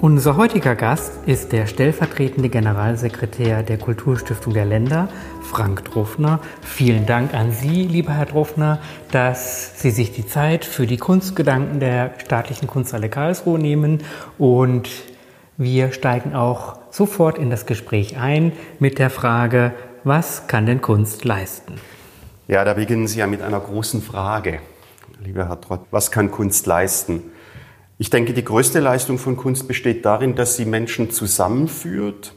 Unser heutiger Gast ist der stellvertretende Generalsekretär der Kulturstiftung der Länder, Frank Drofner. Vielen Dank an Sie, lieber Herr Drofner, dass Sie sich die Zeit für die Kunstgedanken der staatlichen Kunsthalle Karlsruhe nehmen und wir steigen auch sofort in das Gespräch ein mit der Frage, was kann denn Kunst leisten? Ja, da beginnen Sie ja mit einer großen Frage, lieber Herr Trott. Was kann Kunst leisten? Ich denke, die größte Leistung von Kunst besteht darin, dass sie Menschen zusammenführt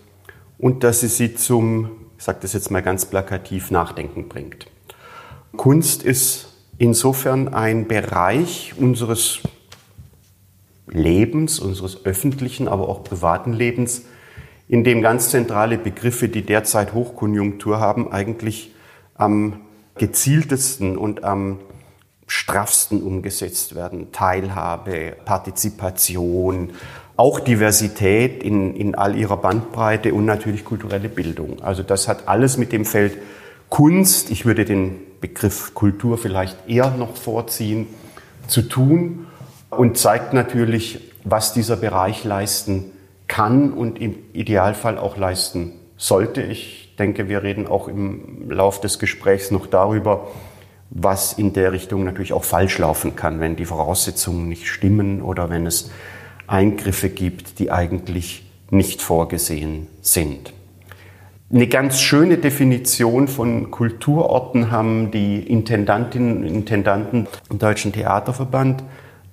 und dass sie sie zum, ich sage das jetzt mal ganz plakativ, Nachdenken bringt. Kunst ist insofern ein Bereich unseres Lebens, unseres öffentlichen, aber auch privaten Lebens, in dem ganz zentrale Begriffe, die derzeit Hochkonjunktur haben, eigentlich am gezieltesten und am straffsten umgesetzt werden. Teilhabe, Partizipation, auch Diversität in, in all ihrer Bandbreite und natürlich kulturelle Bildung. Also das hat alles mit dem Feld Kunst, ich würde den Begriff Kultur vielleicht eher noch vorziehen, zu tun und zeigt natürlich, was dieser Bereich leisten kann und im Idealfall auch leisten sollte. Ich denke, wir reden auch im Lauf des Gesprächs noch darüber, was in der Richtung natürlich auch falsch laufen kann, wenn die Voraussetzungen nicht stimmen oder wenn es Eingriffe gibt, die eigentlich nicht vorgesehen sind. Eine ganz schöne Definition von Kulturorten haben die Intendantinnen und Intendanten im Deutschen Theaterverband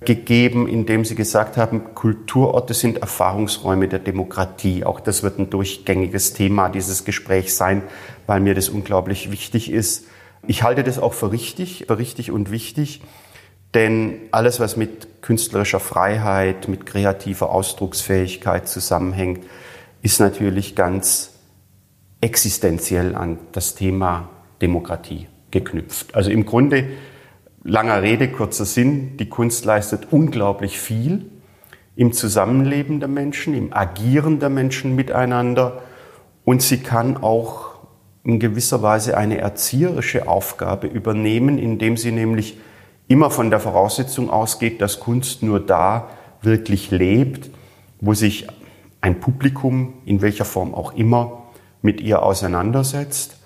gegeben, indem sie gesagt haben, Kulturorte sind Erfahrungsräume der Demokratie. Auch das wird ein durchgängiges Thema dieses Gesprächs sein, weil mir das unglaublich wichtig ist. Ich halte das auch für richtig, für richtig und wichtig, denn alles, was mit künstlerischer Freiheit, mit kreativer Ausdrucksfähigkeit zusammenhängt, ist natürlich ganz existenziell an das Thema Demokratie geknüpft. Also im Grunde, langer Rede, kurzer Sinn, die Kunst leistet unglaublich viel im Zusammenleben der Menschen, im Agieren der Menschen miteinander und sie kann auch in gewisser Weise eine erzieherische Aufgabe übernehmen, indem sie nämlich immer von der Voraussetzung ausgeht, dass Kunst nur da wirklich lebt, wo sich ein Publikum, in welcher Form auch immer, mit ihr auseinandersetzt.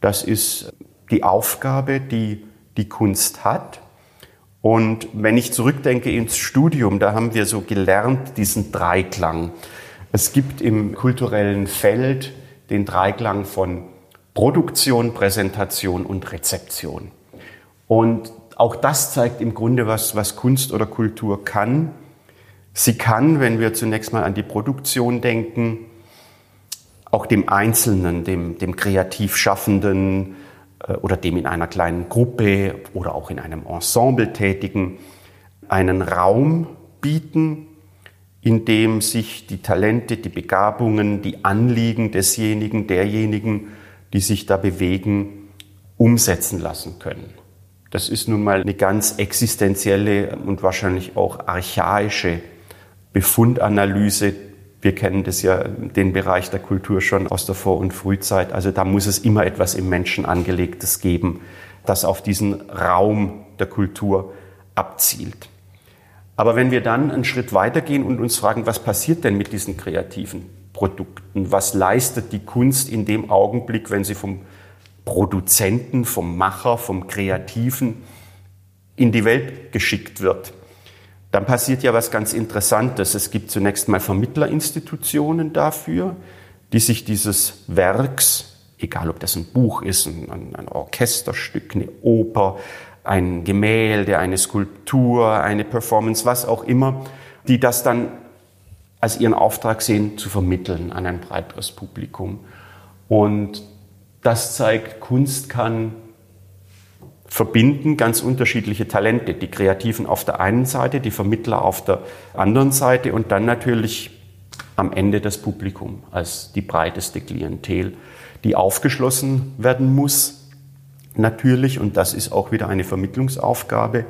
Das ist die Aufgabe, die die Kunst hat. Und wenn ich zurückdenke ins Studium, da haben wir so gelernt diesen Dreiklang. Es gibt im kulturellen Feld den Dreiklang von Produktion, Präsentation und Rezeption. Und auch das zeigt im Grunde, was, was Kunst oder Kultur kann. Sie kann, wenn wir zunächst mal an die Produktion denken, auch dem Einzelnen, dem, dem kreativ Schaffenden äh, oder dem in einer kleinen Gruppe oder auch in einem Ensemble tätigen, einen Raum bieten, in dem sich die Talente, die Begabungen, die Anliegen desjenigen, derjenigen die sich da bewegen, umsetzen lassen können. Das ist nun mal eine ganz existenzielle und wahrscheinlich auch archaische Befundanalyse. Wir kennen das ja, den Bereich der Kultur schon aus der Vor- und Frühzeit. Also da muss es immer etwas im Menschen angelegtes geben, das auf diesen Raum der Kultur abzielt. Aber wenn wir dann einen Schritt weitergehen und uns fragen, was passiert denn mit diesen kreativen Produkten. Was leistet die Kunst in dem Augenblick, wenn sie vom Produzenten, vom Macher, vom Kreativen in die Welt geschickt wird? Dann passiert ja was ganz Interessantes. Es gibt zunächst mal Vermittlerinstitutionen dafür, die sich dieses Werks, egal ob das ein Buch ist, ein, ein Orchesterstück, eine Oper, ein Gemälde, eine Skulptur, eine Performance, was auch immer, die das dann als ihren Auftrag sehen, zu vermitteln an ein breiteres Publikum. Und das zeigt, Kunst kann verbinden ganz unterschiedliche Talente, die Kreativen auf der einen Seite, die Vermittler auf der anderen Seite und dann natürlich am Ende das Publikum als die breiteste Klientel, die aufgeschlossen werden muss, natürlich, und das ist auch wieder eine Vermittlungsaufgabe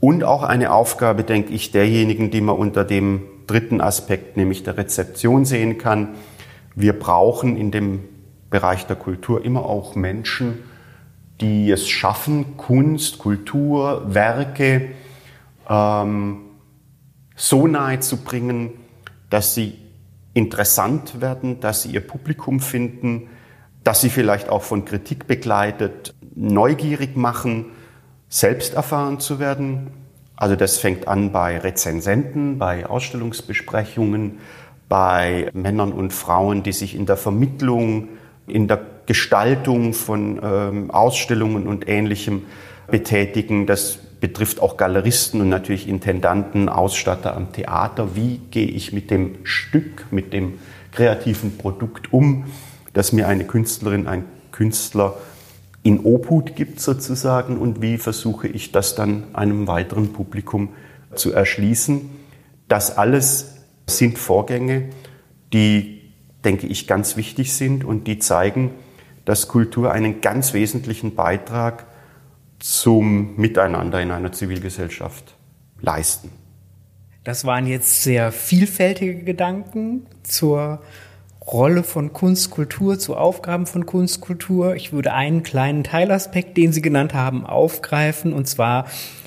und auch eine Aufgabe, denke ich, derjenigen, die man unter dem dritten Aspekt, nämlich der Rezeption sehen kann. Wir brauchen in dem Bereich der Kultur immer auch Menschen, die es schaffen, Kunst, Kultur, Werke ähm, so nahe zu bringen, dass sie interessant werden, dass sie ihr Publikum finden, dass sie vielleicht auch von Kritik begleitet, neugierig machen, selbst erfahren zu werden. Also das fängt an bei Rezensenten, bei Ausstellungsbesprechungen, bei Männern und Frauen, die sich in der Vermittlung, in der Gestaltung von ähm, Ausstellungen und Ähnlichem betätigen. Das betrifft auch Galeristen und natürlich Intendanten, Ausstatter am Theater. Wie gehe ich mit dem Stück, mit dem kreativen Produkt um, das mir eine Künstlerin, ein Künstler in Obhut gibt sozusagen und wie versuche ich das dann einem weiteren Publikum zu erschließen. Das alles sind Vorgänge, die, denke ich, ganz wichtig sind und die zeigen, dass Kultur einen ganz wesentlichen Beitrag zum Miteinander in einer Zivilgesellschaft leisten. Das waren jetzt sehr vielfältige Gedanken zur Rolle von Kunstkultur, zu Aufgaben von Kunstkultur. Ich würde einen kleinen Teilaspekt, den Sie genannt haben, aufgreifen, und zwar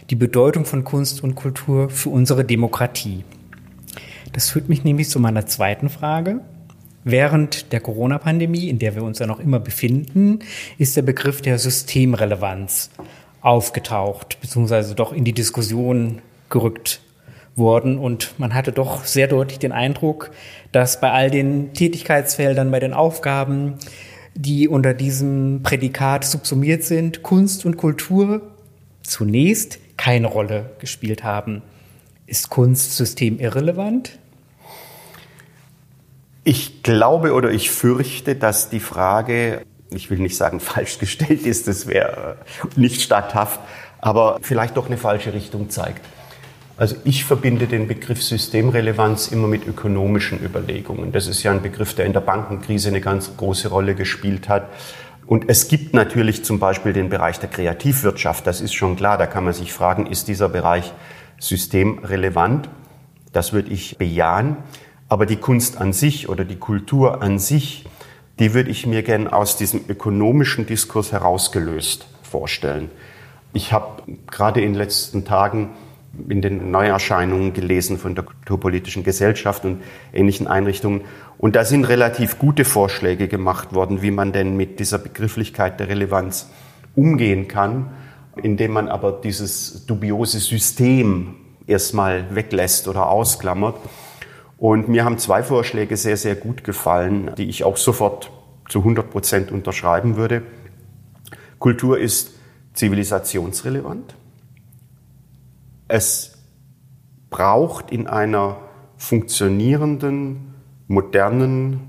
die Bedeutung von Kunst und Kultur für unsere Demokratie. Das führt mich nämlich zu meiner zweiten Frage. Während der Corona-Pandemie, in der wir uns ja noch immer befinden, ist der Begriff der Systemrelevanz aufgetaucht, beziehungsweise doch in die Diskussion gerückt worden. Und man hatte doch sehr deutlich den Eindruck, dass bei all den Tätigkeitsfeldern, bei den Aufgaben, die unter diesem Prädikat subsumiert sind, Kunst und Kultur zunächst keine Rolle gespielt haben. Ist Kunst systemirrelevant? Ich glaube oder ich fürchte, dass die Frage, ich will nicht sagen falsch gestellt ist, das wäre nicht statthaft, aber vielleicht doch eine falsche Richtung zeigt. Also ich verbinde den Begriff Systemrelevanz immer mit ökonomischen Überlegungen. Das ist ja ein Begriff, der in der Bankenkrise eine ganz große Rolle gespielt hat. Und es gibt natürlich zum Beispiel den Bereich der Kreativwirtschaft. Das ist schon klar. Da kann man sich fragen, ist dieser Bereich systemrelevant? Das würde ich bejahen. Aber die Kunst an sich oder die Kultur an sich, die würde ich mir gern aus diesem ökonomischen Diskurs herausgelöst vorstellen. Ich habe gerade in den letzten Tagen in den Neuerscheinungen gelesen von der Kulturpolitischen Gesellschaft und ähnlichen Einrichtungen. Und da sind relativ gute Vorschläge gemacht worden, wie man denn mit dieser Begrifflichkeit der Relevanz umgehen kann, indem man aber dieses dubiose System erstmal weglässt oder ausklammert. Und mir haben zwei Vorschläge sehr, sehr gut gefallen, die ich auch sofort zu 100 Prozent unterschreiben würde. Kultur ist zivilisationsrelevant. Es braucht in einer funktionierenden, modernen,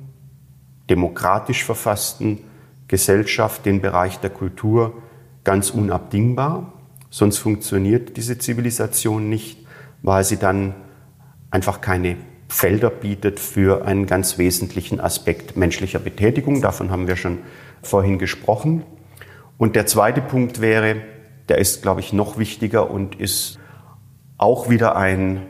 demokratisch verfassten Gesellschaft den Bereich der Kultur ganz unabdingbar. Sonst funktioniert diese Zivilisation nicht, weil sie dann einfach keine Felder bietet für einen ganz wesentlichen Aspekt menschlicher Betätigung. Davon haben wir schon vorhin gesprochen. Und der zweite Punkt wäre, der ist, glaube ich, noch wichtiger und ist auch wieder ein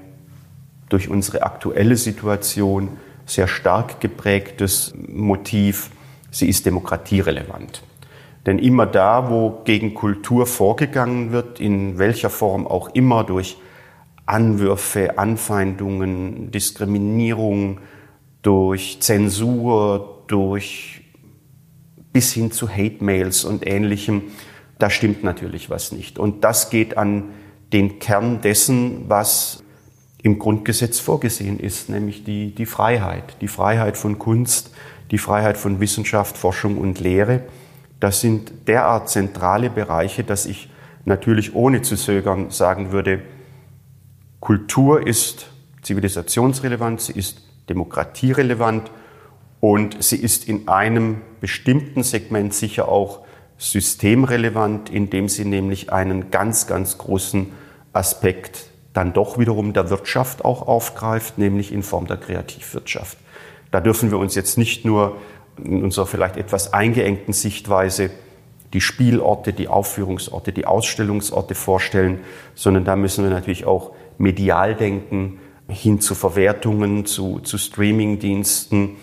durch unsere aktuelle Situation sehr stark geprägtes Motiv. Sie ist demokratierelevant. Denn immer da, wo gegen Kultur vorgegangen wird, in welcher Form auch immer, durch Anwürfe, Anfeindungen, Diskriminierung, durch Zensur, durch bis hin zu Hate-Mails und ähnlichem, da stimmt natürlich was nicht. Und das geht an den Kern dessen, was im Grundgesetz vorgesehen ist, nämlich die, die Freiheit, die Freiheit von Kunst, die Freiheit von Wissenschaft, Forschung und Lehre. Das sind derart zentrale Bereiche, dass ich natürlich ohne zu zögern sagen würde, Kultur ist zivilisationsrelevant, sie ist demokratierelevant und sie ist in einem bestimmten Segment sicher auch systemrelevant, indem sie nämlich einen ganz, ganz großen Aspekt dann doch wiederum der Wirtschaft auch aufgreift, nämlich in Form der Kreativwirtschaft. Da dürfen wir uns jetzt nicht nur in unserer vielleicht etwas eingeengten Sichtweise die Spielorte, die Aufführungsorte, die Ausstellungsorte vorstellen, sondern da müssen wir natürlich auch medial denken, hin zu Verwertungen, zu, zu Streamingdiensten.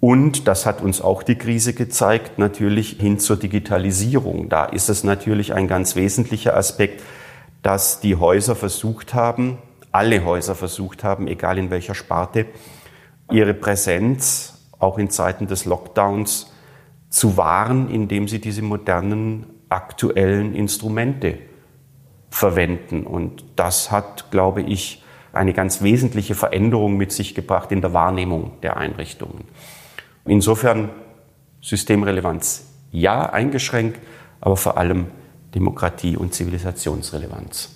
Und das hat uns auch die Krise gezeigt, natürlich hin zur Digitalisierung. Da ist es natürlich ein ganz wesentlicher Aspekt, dass die Häuser versucht haben, alle Häuser versucht haben, egal in welcher Sparte, ihre Präsenz auch in Zeiten des Lockdowns zu wahren, indem sie diese modernen aktuellen Instrumente verwenden. Und das hat, glaube ich, eine ganz wesentliche Veränderung mit sich gebracht in der Wahrnehmung der Einrichtungen. Insofern Systemrelevanz ja eingeschränkt, aber vor allem Demokratie und Zivilisationsrelevanz.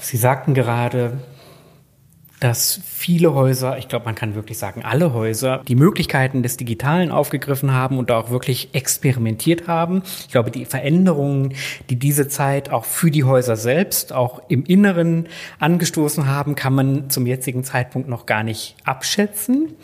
Sie sagten gerade, dass viele Häuser, ich glaube, man kann wirklich sagen, alle Häuser, die Möglichkeiten des Digitalen aufgegriffen haben und auch wirklich experimentiert haben. Ich glaube, die Veränderungen, die diese Zeit auch für die Häuser selbst, auch im Inneren angestoßen haben, kann man zum jetzigen Zeitpunkt noch gar nicht abschätzen.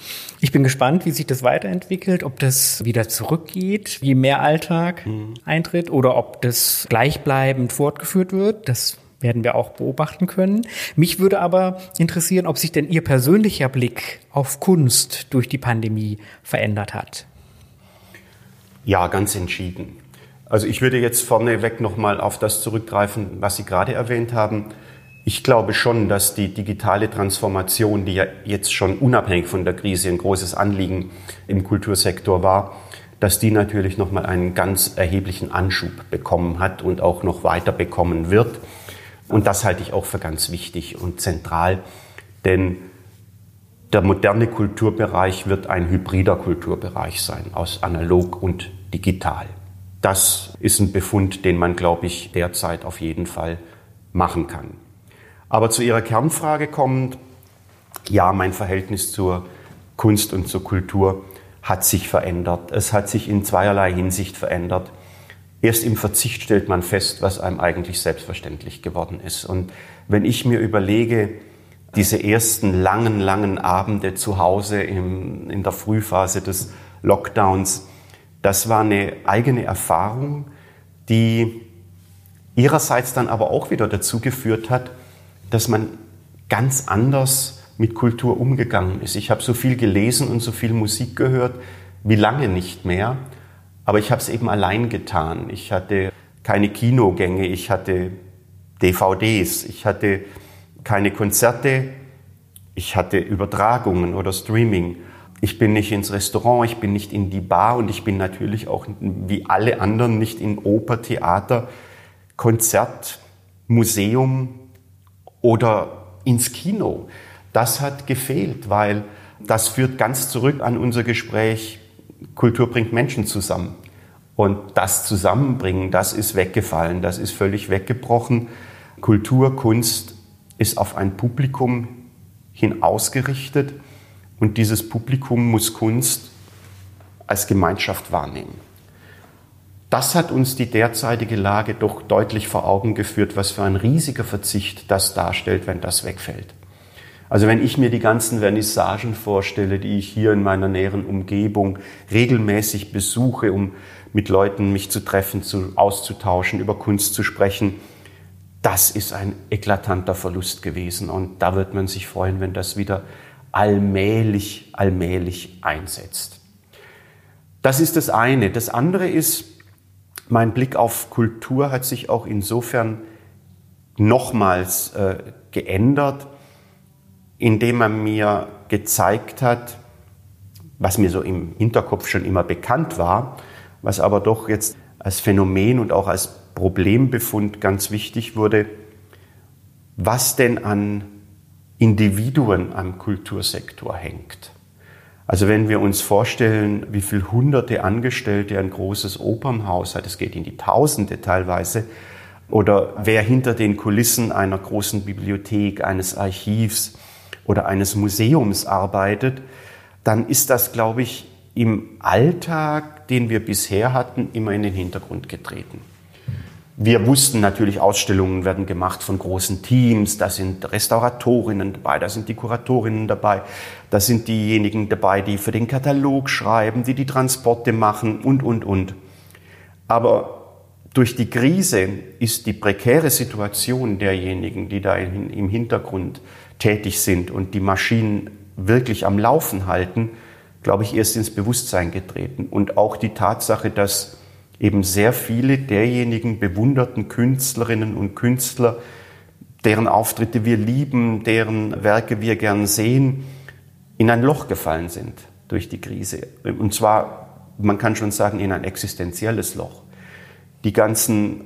Ich bin gespannt, wie sich das weiterentwickelt, ob das wieder zurückgeht, wie mehr Alltag mhm. eintritt oder ob das gleichbleibend fortgeführt wird. Das werden wir auch beobachten können. Mich würde aber interessieren, ob sich denn Ihr persönlicher Blick auf Kunst durch die Pandemie verändert hat. Ja, ganz entschieden. Also ich würde jetzt vorneweg nochmal auf das zurückgreifen, was Sie gerade erwähnt haben. Ich glaube schon, dass die digitale Transformation, die ja jetzt schon unabhängig von der Krise ein großes Anliegen im Kultursektor war, dass die natürlich nochmal einen ganz erheblichen Anschub bekommen hat und auch noch weiter bekommen wird. Und das halte ich auch für ganz wichtig und zentral, denn der moderne Kulturbereich wird ein hybrider Kulturbereich sein, aus analog und digital. Das ist ein Befund, den man, glaube ich, derzeit auf jeden Fall machen kann. Aber zu Ihrer Kernfrage kommend, ja, mein Verhältnis zur Kunst und zur Kultur hat sich verändert. Es hat sich in zweierlei Hinsicht verändert. Erst im Verzicht stellt man fest, was einem eigentlich selbstverständlich geworden ist. Und wenn ich mir überlege, diese ersten langen, langen Abende zu Hause im, in der Frühphase des Lockdowns, das war eine eigene Erfahrung, die ihrerseits dann aber auch wieder dazu geführt hat, dass man ganz anders mit Kultur umgegangen ist. Ich habe so viel gelesen und so viel Musik gehört wie lange nicht mehr. Aber ich habe es eben allein getan. Ich hatte keine Kinogänge, ich hatte DVDs, ich hatte keine Konzerte, ich hatte Übertragungen oder Streaming. Ich bin nicht ins Restaurant, ich bin nicht in die Bar und ich bin natürlich auch wie alle anderen nicht in Oper, Theater, Konzert, Museum oder ins Kino. Das hat gefehlt, weil das führt ganz zurück an unser Gespräch Kultur bringt Menschen zusammen. Und das Zusammenbringen, das ist weggefallen, das ist völlig weggebrochen. Kultur, Kunst ist auf ein Publikum hin ausgerichtet und dieses Publikum muss Kunst als Gemeinschaft wahrnehmen. Das hat uns die derzeitige Lage doch deutlich vor Augen geführt, was für ein riesiger Verzicht das darstellt, wenn das wegfällt. Also wenn ich mir die ganzen Vernissagen vorstelle, die ich hier in meiner näheren Umgebung regelmäßig besuche, um mit Leuten mich zu treffen, zu, auszutauschen, über Kunst zu sprechen, das ist ein eklatanter Verlust gewesen. Und da wird man sich freuen, wenn das wieder allmählich, allmählich einsetzt. Das ist das eine. Das andere ist, mein Blick auf Kultur hat sich auch insofern nochmals äh, geändert, indem er mir gezeigt hat, was mir so im Hinterkopf schon immer bekannt war, was aber doch jetzt als Phänomen und auch als Problembefund ganz wichtig wurde, was denn an Individuen am Kultursektor hängt. Also wenn wir uns vorstellen, wie viele hunderte Angestellte ein großes Opernhaus hat, es geht in die Tausende teilweise, oder wer hinter den Kulissen einer großen Bibliothek, eines Archivs, oder eines Museums arbeitet, dann ist das, glaube ich, im Alltag, den wir bisher hatten, immer in den Hintergrund getreten. Wir wussten natürlich, Ausstellungen werden gemacht von großen Teams, da sind Restauratorinnen dabei, da sind die Kuratorinnen dabei, da sind diejenigen dabei, die für den Katalog schreiben, die die Transporte machen und, und, und. Aber durch die Krise ist die prekäre Situation derjenigen, die da im Hintergrund tätig sind und die Maschinen wirklich am Laufen halten, glaube ich, erst ins Bewusstsein getreten. Und auch die Tatsache, dass eben sehr viele derjenigen bewunderten Künstlerinnen und Künstler, deren Auftritte wir lieben, deren Werke wir gern sehen, in ein Loch gefallen sind durch die Krise. Und zwar, man kann schon sagen, in ein existenzielles Loch. Die ganzen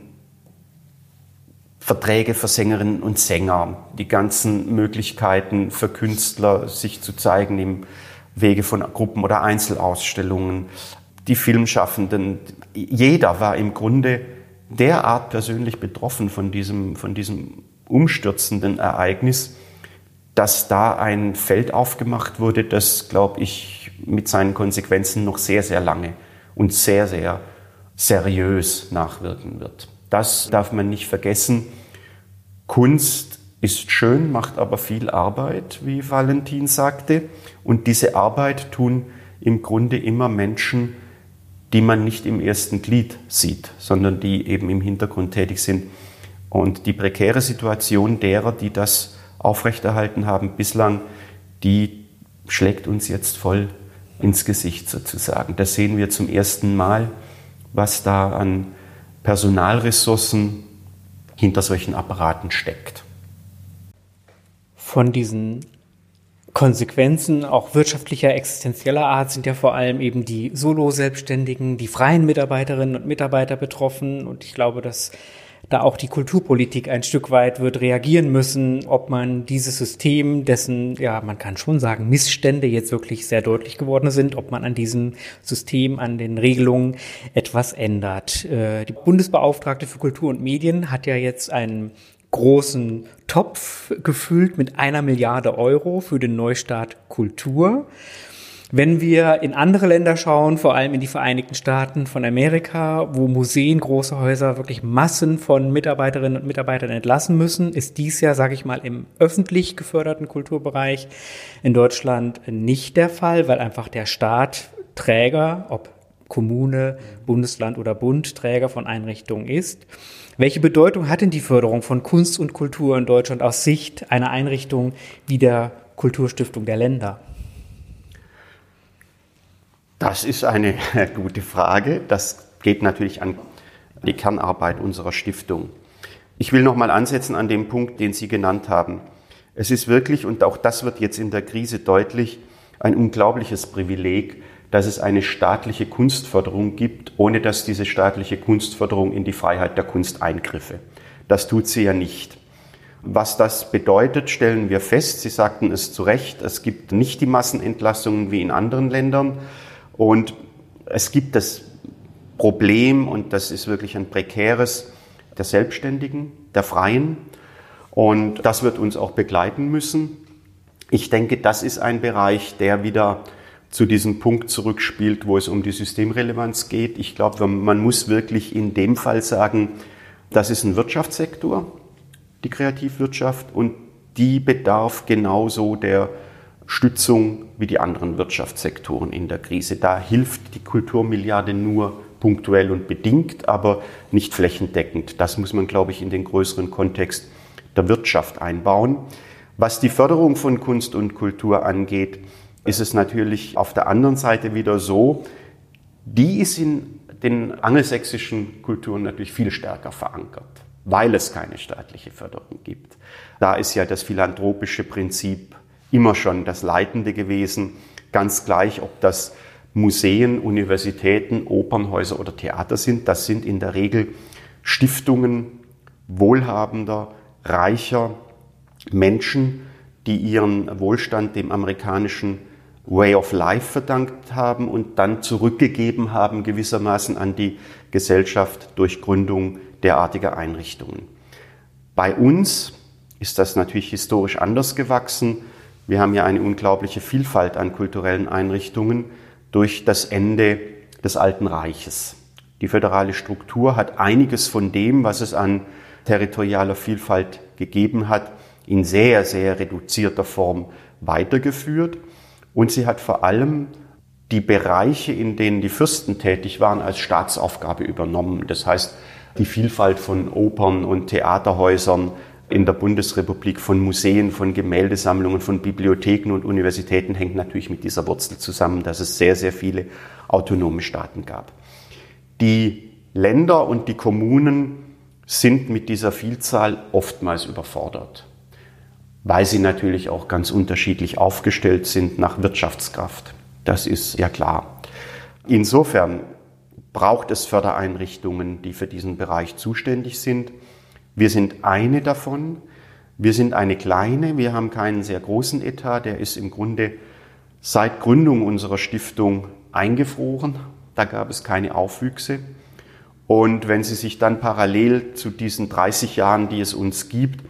Verträge für Sängerinnen und Sänger, die ganzen Möglichkeiten für Künstler, sich zu zeigen im Wege von Gruppen- oder Einzelausstellungen, die Filmschaffenden, jeder war im Grunde derart persönlich betroffen von diesem, von diesem umstürzenden Ereignis, dass da ein Feld aufgemacht wurde, das, glaube ich, mit seinen Konsequenzen noch sehr, sehr lange und sehr, sehr seriös nachwirken wird. Das darf man nicht vergessen. Kunst ist schön, macht aber viel Arbeit, wie Valentin sagte. Und diese Arbeit tun im Grunde immer Menschen, die man nicht im ersten Glied sieht, sondern die eben im Hintergrund tätig sind. Und die prekäre Situation derer, die das aufrechterhalten haben bislang, die schlägt uns jetzt voll ins Gesicht sozusagen. Das sehen wir zum ersten Mal, was da an Personalressourcen hinter solchen Apparaten steckt. Von diesen Konsequenzen auch wirtschaftlicher, existenzieller Art sind ja vor allem eben die Solo-Selbstständigen, die freien Mitarbeiterinnen und Mitarbeiter betroffen. Und ich glaube, dass da auch die Kulturpolitik ein Stück weit wird reagieren müssen, ob man dieses System, dessen, ja, man kann schon sagen, Missstände jetzt wirklich sehr deutlich geworden sind, ob man an diesem System, an den Regelungen etwas ändert. Äh, die Bundesbeauftragte für Kultur und Medien hat ja jetzt einen großen Topf gefüllt mit einer Milliarde Euro für den Neustart Kultur. Wenn wir in andere Länder schauen, vor allem in die Vereinigten Staaten von Amerika, wo Museen, große Häuser wirklich Massen von Mitarbeiterinnen und Mitarbeitern entlassen müssen, ist dies ja, sage ich mal, im öffentlich geförderten Kulturbereich in Deutschland nicht der Fall, weil einfach der Staat Träger, ob Kommune, Bundesland oder Bund Träger von Einrichtungen ist. Welche Bedeutung hat denn die Förderung von Kunst und Kultur in Deutschland aus Sicht einer Einrichtung wie der Kulturstiftung der Länder? Das ist eine gute Frage. Das geht natürlich an die Kernarbeit unserer Stiftung. Ich will noch mal ansetzen an dem Punkt, den Sie genannt haben. Es ist wirklich, und auch das wird jetzt in der Krise deutlich, ein unglaubliches Privileg, dass es eine staatliche Kunstförderung gibt, ohne dass diese staatliche Kunstförderung in die Freiheit der Kunst eingriffe. Das tut sie ja nicht. Was das bedeutet, stellen wir fest. Sie sagten es zu Recht. Es gibt nicht die Massenentlassungen wie in anderen Ländern. Und es gibt das Problem, und das ist wirklich ein prekäres, der Selbstständigen, der Freien. Und das wird uns auch begleiten müssen. Ich denke, das ist ein Bereich, der wieder zu diesem Punkt zurückspielt, wo es um die Systemrelevanz geht. Ich glaube, man muss wirklich in dem Fall sagen, das ist ein Wirtschaftssektor, die Kreativwirtschaft, und die bedarf genauso der Stützung wie die anderen Wirtschaftssektoren in der Krise. Da hilft die Kulturmilliarde nur punktuell und bedingt, aber nicht flächendeckend. Das muss man, glaube ich, in den größeren Kontext der Wirtschaft einbauen. Was die Förderung von Kunst und Kultur angeht, ist es natürlich auf der anderen Seite wieder so, die ist in den angelsächsischen Kulturen natürlich viel stärker verankert, weil es keine staatliche Förderung gibt. Da ist ja das philanthropische Prinzip immer schon das Leitende gewesen, ganz gleich, ob das Museen, Universitäten, Opernhäuser oder Theater sind. Das sind in der Regel Stiftungen wohlhabender, reicher Menschen, die ihren Wohlstand dem amerikanischen Way of Life verdankt haben und dann zurückgegeben haben gewissermaßen an die Gesellschaft durch Gründung derartiger Einrichtungen. Bei uns ist das natürlich historisch anders gewachsen. Wir haben ja eine unglaubliche Vielfalt an kulturellen Einrichtungen durch das Ende des Alten Reiches. Die föderale Struktur hat einiges von dem, was es an territorialer Vielfalt gegeben hat, in sehr, sehr reduzierter Form weitergeführt. Und sie hat vor allem die Bereiche, in denen die Fürsten tätig waren, als Staatsaufgabe übernommen. Das heißt, die Vielfalt von Opern und Theaterhäusern in der Bundesrepublik, von Museen, von Gemäldesammlungen, von Bibliotheken und Universitäten hängt natürlich mit dieser Wurzel zusammen, dass es sehr, sehr viele autonome Staaten gab. Die Länder und die Kommunen sind mit dieser Vielzahl oftmals überfordert, weil sie natürlich auch ganz unterschiedlich aufgestellt sind nach Wirtschaftskraft. Das ist ja klar. Insofern braucht es Fördereinrichtungen, die für diesen Bereich zuständig sind. Wir sind eine davon. Wir sind eine kleine, wir haben keinen sehr großen Etat, der ist im Grunde seit Gründung unserer Stiftung eingefroren. Da gab es keine Aufwüchse. Und wenn Sie sich dann parallel zu diesen 30 Jahren, die es uns gibt,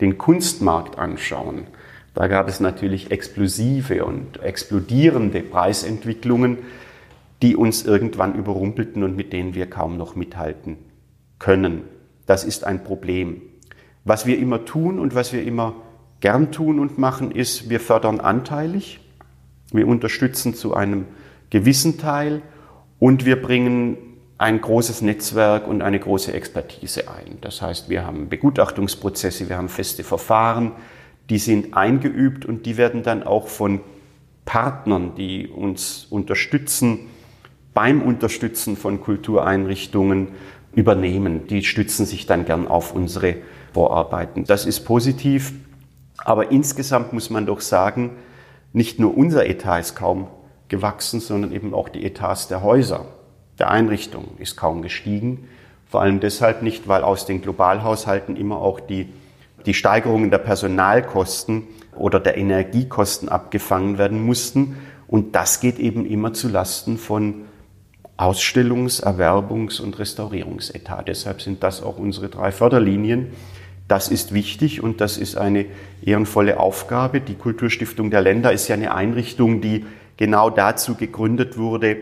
den Kunstmarkt anschauen, da gab es natürlich explosive und explodierende Preisentwicklungen, die uns irgendwann überrumpelten und mit denen wir kaum noch mithalten können. Das ist ein Problem. Was wir immer tun und was wir immer gern tun und machen, ist, wir fördern anteilig, wir unterstützen zu einem gewissen Teil und wir bringen ein großes Netzwerk und eine große Expertise ein. Das heißt, wir haben Begutachtungsprozesse, wir haben feste Verfahren, die sind eingeübt und die werden dann auch von Partnern, die uns unterstützen, beim Unterstützen von Kultureinrichtungen übernehmen. Die stützen sich dann gern auf unsere Vorarbeiten. Das ist positiv, aber insgesamt muss man doch sagen, nicht nur unser Etat ist kaum gewachsen, sondern eben auch die Etats der Häuser, der Einrichtungen ist kaum gestiegen. Vor allem deshalb nicht, weil aus den Globalhaushalten immer auch die die Steigerungen der Personalkosten oder der Energiekosten abgefangen werden mussten. Und das geht eben immer zu Lasten von Ausstellungs-, Erwerbungs- und Restaurierungsetat. Deshalb sind das auch unsere drei Förderlinien. Das ist wichtig und das ist eine ehrenvolle Aufgabe. Die Kulturstiftung der Länder ist ja eine Einrichtung, die genau dazu gegründet wurde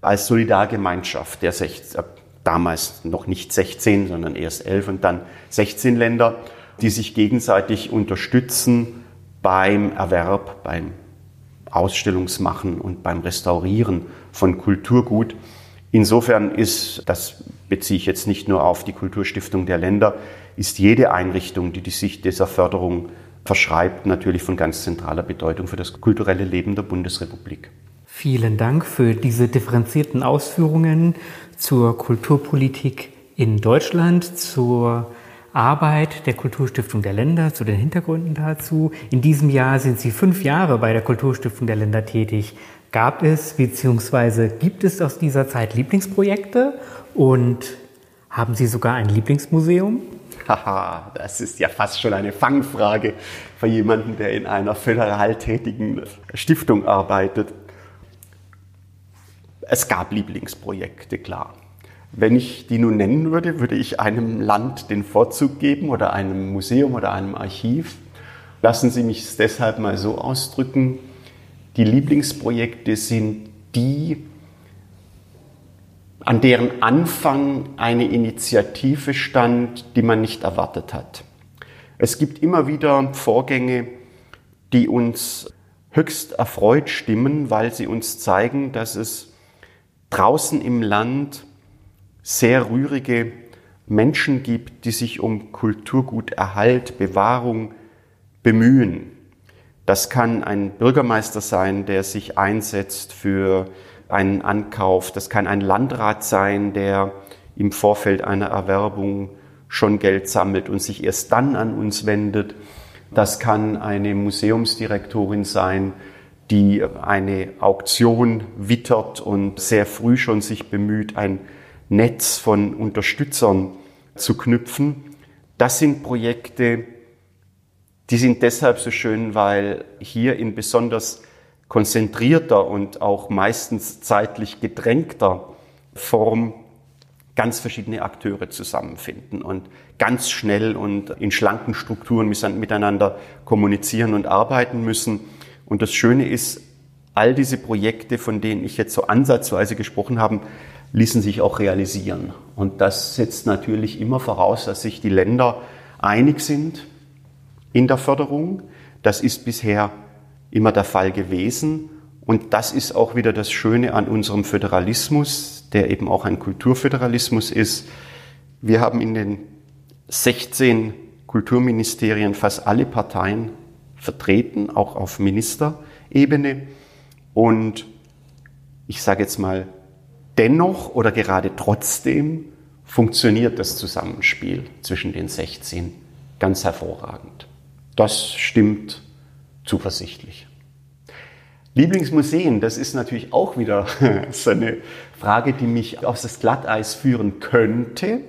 als Solidargemeinschaft der 16, damals noch nicht 16, sondern erst 11 und dann 16 Länder die sich gegenseitig unterstützen beim Erwerb, beim Ausstellungsmachen und beim Restaurieren von Kulturgut. Insofern ist, das beziehe ich jetzt nicht nur auf die Kulturstiftung der Länder, ist jede Einrichtung, die, die sich dieser Förderung verschreibt, natürlich von ganz zentraler Bedeutung für das kulturelle Leben der Bundesrepublik. Vielen Dank für diese differenzierten Ausführungen zur Kulturpolitik in Deutschland, zur Arbeit der Kulturstiftung der Länder, zu den Hintergründen dazu. In diesem Jahr sind Sie fünf Jahre bei der Kulturstiftung der Länder tätig. Gab es bzw. gibt es aus dieser Zeit Lieblingsprojekte und haben Sie sogar ein Lieblingsmuseum? Haha, das ist ja fast schon eine Fangfrage für jemanden, der in einer föderal tätigen Stiftung arbeitet. Es gab Lieblingsprojekte, klar. Wenn ich die nun nennen würde, würde ich einem Land den Vorzug geben oder einem Museum oder einem Archiv. Lassen Sie mich es deshalb mal so ausdrücken. Die Lieblingsprojekte sind die, an deren Anfang eine Initiative stand, die man nicht erwartet hat. Es gibt immer wieder Vorgänge, die uns höchst erfreut stimmen, weil sie uns zeigen, dass es draußen im Land sehr rührige Menschen gibt, die sich um Kulturguterhalt, Bewahrung bemühen. Das kann ein Bürgermeister sein, der sich einsetzt für einen Ankauf. Das kann ein Landrat sein, der im Vorfeld einer Erwerbung schon Geld sammelt und sich erst dann an uns wendet. Das kann eine Museumsdirektorin sein, die eine Auktion wittert und sehr früh schon sich bemüht, ein Netz von Unterstützern zu knüpfen. Das sind Projekte, die sind deshalb so schön, weil hier in besonders konzentrierter und auch meistens zeitlich gedrängter Form ganz verschiedene Akteure zusammenfinden und ganz schnell und in schlanken Strukturen miteinander kommunizieren und arbeiten müssen. Und das Schöne ist, all diese Projekte, von denen ich jetzt so ansatzweise gesprochen habe, ließen sich auch realisieren. Und das setzt natürlich immer voraus, dass sich die Länder einig sind in der Förderung. Das ist bisher immer der Fall gewesen. Und das ist auch wieder das Schöne an unserem Föderalismus, der eben auch ein Kulturföderalismus ist. Wir haben in den 16 Kulturministerien fast alle Parteien vertreten, auch auf Ministerebene. Und ich sage jetzt mal, dennoch oder gerade trotzdem funktioniert das Zusammenspiel zwischen den 16 ganz hervorragend. Das stimmt zuversichtlich. Lieblingsmuseen, das ist natürlich auch wieder so eine Frage, die mich auf das Glatteis führen könnte,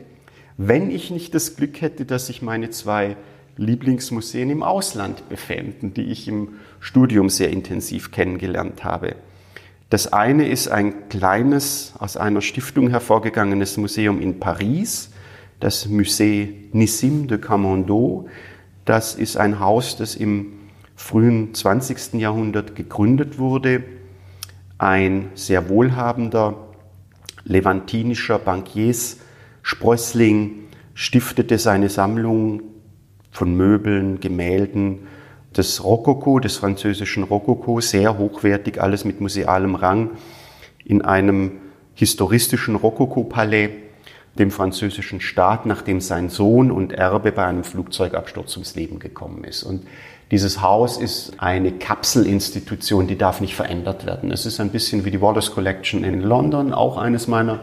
wenn ich nicht das Glück hätte, dass sich meine zwei Lieblingsmuseen im Ausland befänden, die ich im Studium sehr intensiv kennengelernt habe. Das eine ist ein kleines, aus einer Stiftung hervorgegangenes Museum in Paris, das Musée Nissim de Camondo. Das ist ein Haus, das im frühen 20. Jahrhundert gegründet wurde. Ein sehr wohlhabender levantinischer Bankiers Sprössling stiftete seine Sammlung von Möbeln, Gemälden des Rokoko, des französischen Rokoko, sehr hochwertig, alles mit musealem Rang, in einem historistischen Rokoko-Palais, dem französischen Staat, nachdem sein Sohn und Erbe bei einem Flugzeugabsturz ums Leben gekommen ist. Und dieses Haus ist eine Kapselinstitution, die darf nicht verändert werden. Es ist ein bisschen wie die Wallace Collection in London, auch eines meiner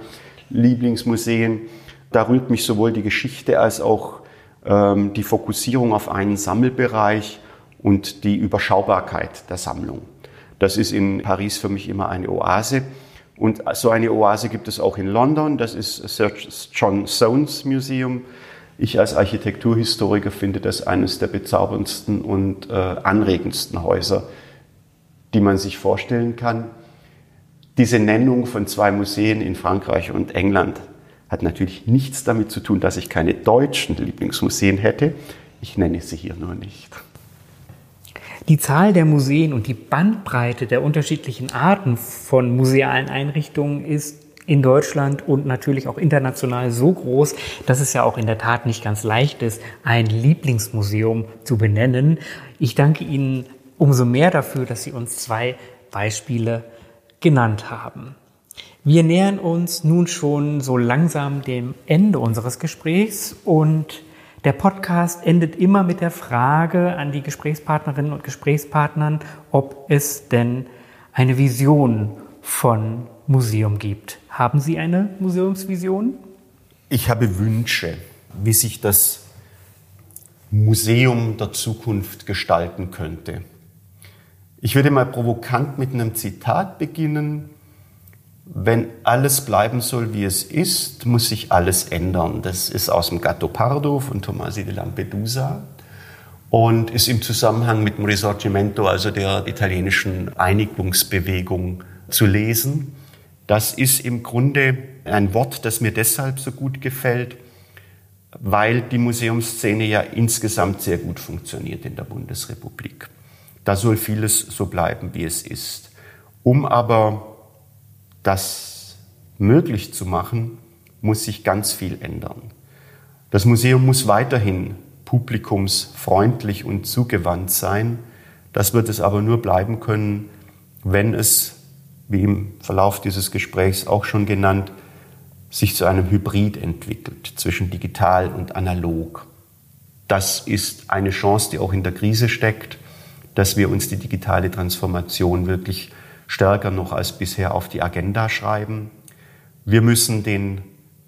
Lieblingsmuseen. Da rührt mich sowohl die Geschichte als auch ähm, die Fokussierung auf einen Sammelbereich und die Überschaubarkeit der Sammlung. Das ist in Paris für mich immer eine Oase. Und so eine Oase gibt es auch in London. Das ist Sir John Soanes Museum. Ich als Architekturhistoriker finde das eines der bezauberndsten und äh, anregendsten Häuser, die man sich vorstellen kann. Diese Nennung von zwei Museen in Frankreich und England hat natürlich nichts damit zu tun, dass ich keine deutschen Lieblingsmuseen hätte. Ich nenne sie hier nur nicht. Die Zahl der Museen und die Bandbreite der unterschiedlichen Arten von musealen Einrichtungen ist in Deutschland und natürlich auch international so groß, dass es ja auch in der Tat nicht ganz leicht ist, ein Lieblingsmuseum zu benennen. Ich danke Ihnen umso mehr dafür, dass Sie uns zwei Beispiele genannt haben. Wir nähern uns nun schon so langsam dem Ende unseres Gesprächs und der Podcast endet immer mit der Frage an die Gesprächspartnerinnen und Gesprächspartnern, ob es denn eine Vision von Museum gibt. Haben Sie eine Museumsvision? Ich habe Wünsche, wie sich das Museum der Zukunft gestalten könnte. Ich würde mal provokant mit einem Zitat beginnen wenn alles bleiben soll, wie es ist, muss sich alles ändern. Das ist aus dem Gatto Pardo von Tomasi de Lampedusa und ist im Zusammenhang mit dem Risorgimento, also der italienischen Einigungsbewegung, zu lesen. Das ist im Grunde ein Wort, das mir deshalb so gut gefällt, weil die Museumsszene ja insgesamt sehr gut funktioniert in der Bundesrepublik. Da soll vieles so bleiben, wie es ist. Um aber das möglich zu machen, muss sich ganz viel ändern. Das Museum muss weiterhin publikumsfreundlich und zugewandt sein. Das wird es aber nur bleiben können, wenn es, wie im Verlauf dieses Gesprächs auch schon genannt, sich zu einem Hybrid entwickelt zwischen digital und analog. Das ist eine Chance, die auch in der Krise steckt, dass wir uns die digitale Transformation wirklich stärker noch als bisher auf die Agenda schreiben. Wir müssen den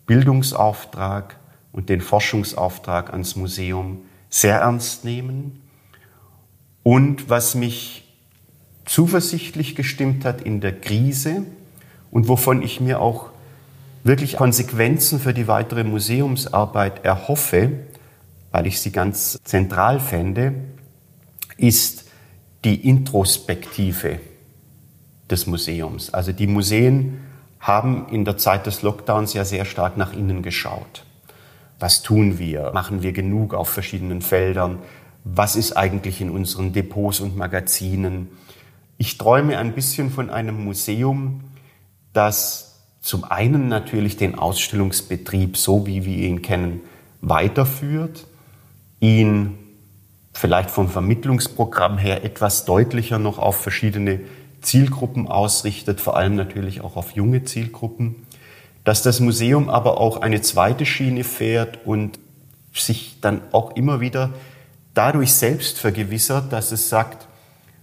Bildungsauftrag und den Forschungsauftrag ans Museum sehr ernst nehmen. Und was mich zuversichtlich gestimmt hat in der Krise und wovon ich mir auch wirklich Konsequenzen für die weitere Museumsarbeit erhoffe, weil ich sie ganz zentral fände, ist die Introspektive des Museums. Also die Museen haben in der Zeit des Lockdowns ja sehr stark nach innen geschaut. Was tun wir? Machen wir genug auf verschiedenen Feldern? Was ist eigentlich in unseren Depots und Magazinen? Ich träume ein bisschen von einem Museum, das zum einen natürlich den Ausstellungsbetrieb, so wie wir ihn kennen, weiterführt, ihn vielleicht vom Vermittlungsprogramm her etwas deutlicher noch auf verschiedene Zielgruppen ausrichtet, vor allem natürlich auch auf junge Zielgruppen, dass das Museum aber auch eine zweite Schiene fährt und sich dann auch immer wieder dadurch selbst vergewissert, dass es sagt,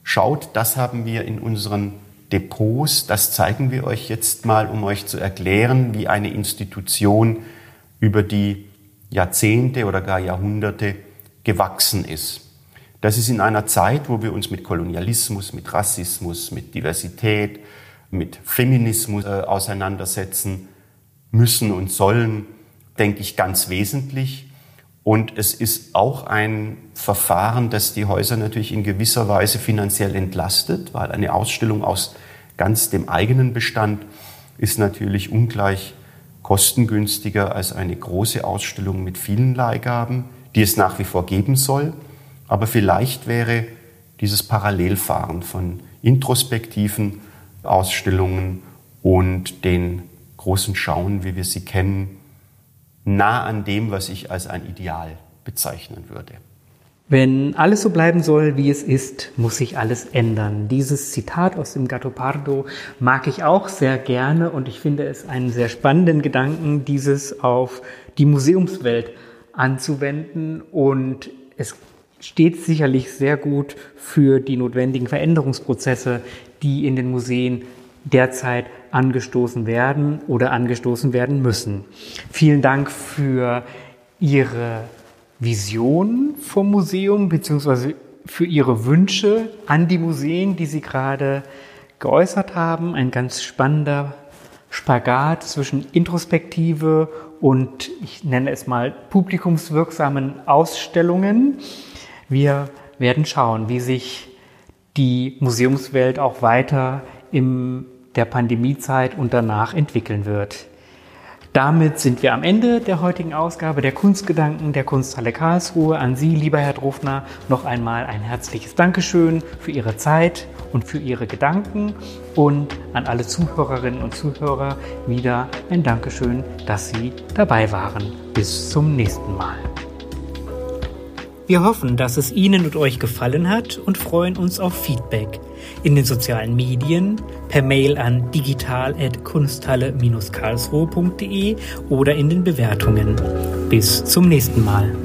schaut, das haben wir in unseren Depots, das zeigen wir euch jetzt mal, um euch zu erklären, wie eine Institution über die Jahrzehnte oder gar Jahrhunderte gewachsen ist. Das ist in einer Zeit, wo wir uns mit Kolonialismus, mit Rassismus, mit Diversität, mit Feminismus äh, auseinandersetzen müssen und sollen, denke ich, ganz wesentlich. Und es ist auch ein Verfahren, das die Häuser natürlich in gewisser Weise finanziell entlastet, weil eine Ausstellung aus ganz dem eigenen Bestand ist natürlich ungleich kostengünstiger als eine große Ausstellung mit vielen Leihgaben, die es nach wie vor geben soll. Aber vielleicht wäre dieses Parallelfahren von introspektiven Ausstellungen und den großen Schauen, wie wir sie kennen, nah an dem, was ich als ein Ideal bezeichnen würde. Wenn alles so bleiben soll, wie es ist, muss sich alles ändern. Dieses Zitat aus dem Gattopardo mag ich auch sehr gerne und ich finde es einen sehr spannenden Gedanken, dieses auf die Museumswelt anzuwenden und es steht sicherlich sehr gut für die notwendigen Veränderungsprozesse, die in den Museen derzeit angestoßen werden oder angestoßen werden müssen. Vielen Dank für Ihre Vision vom Museum beziehungsweise für Ihre Wünsche an die Museen, die Sie gerade geäußert haben. Ein ganz spannender Spagat zwischen Introspektive und ich nenne es mal publikumswirksamen Ausstellungen. Wir werden schauen, wie sich die Museumswelt auch weiter im der Pandemiezeit und danach entwickeln wird. Damit sind wir am Ende der heutigen Ausgabe der Kunstgedanken der Kunsthalle Karlsruhe. An Sie, lieber Herr Drofner, noch einmal ein herzliches Dankeschön für Ihre Zeit und für Ihre Gedanken und an alle Zuhörerinnen und Zuhörer wieder ein Dankeschön, dass Sie dabei waren. Bis zum nächsten Mal. Wir hoffen, dass es Ihnen und euch gefallen hat und freuen uns auf Feedback in den sozialen Medien, per Mail an digital.kunsthalle-karlsruhe.de oder in den Bewertungen. Bis zum nächsten Mal.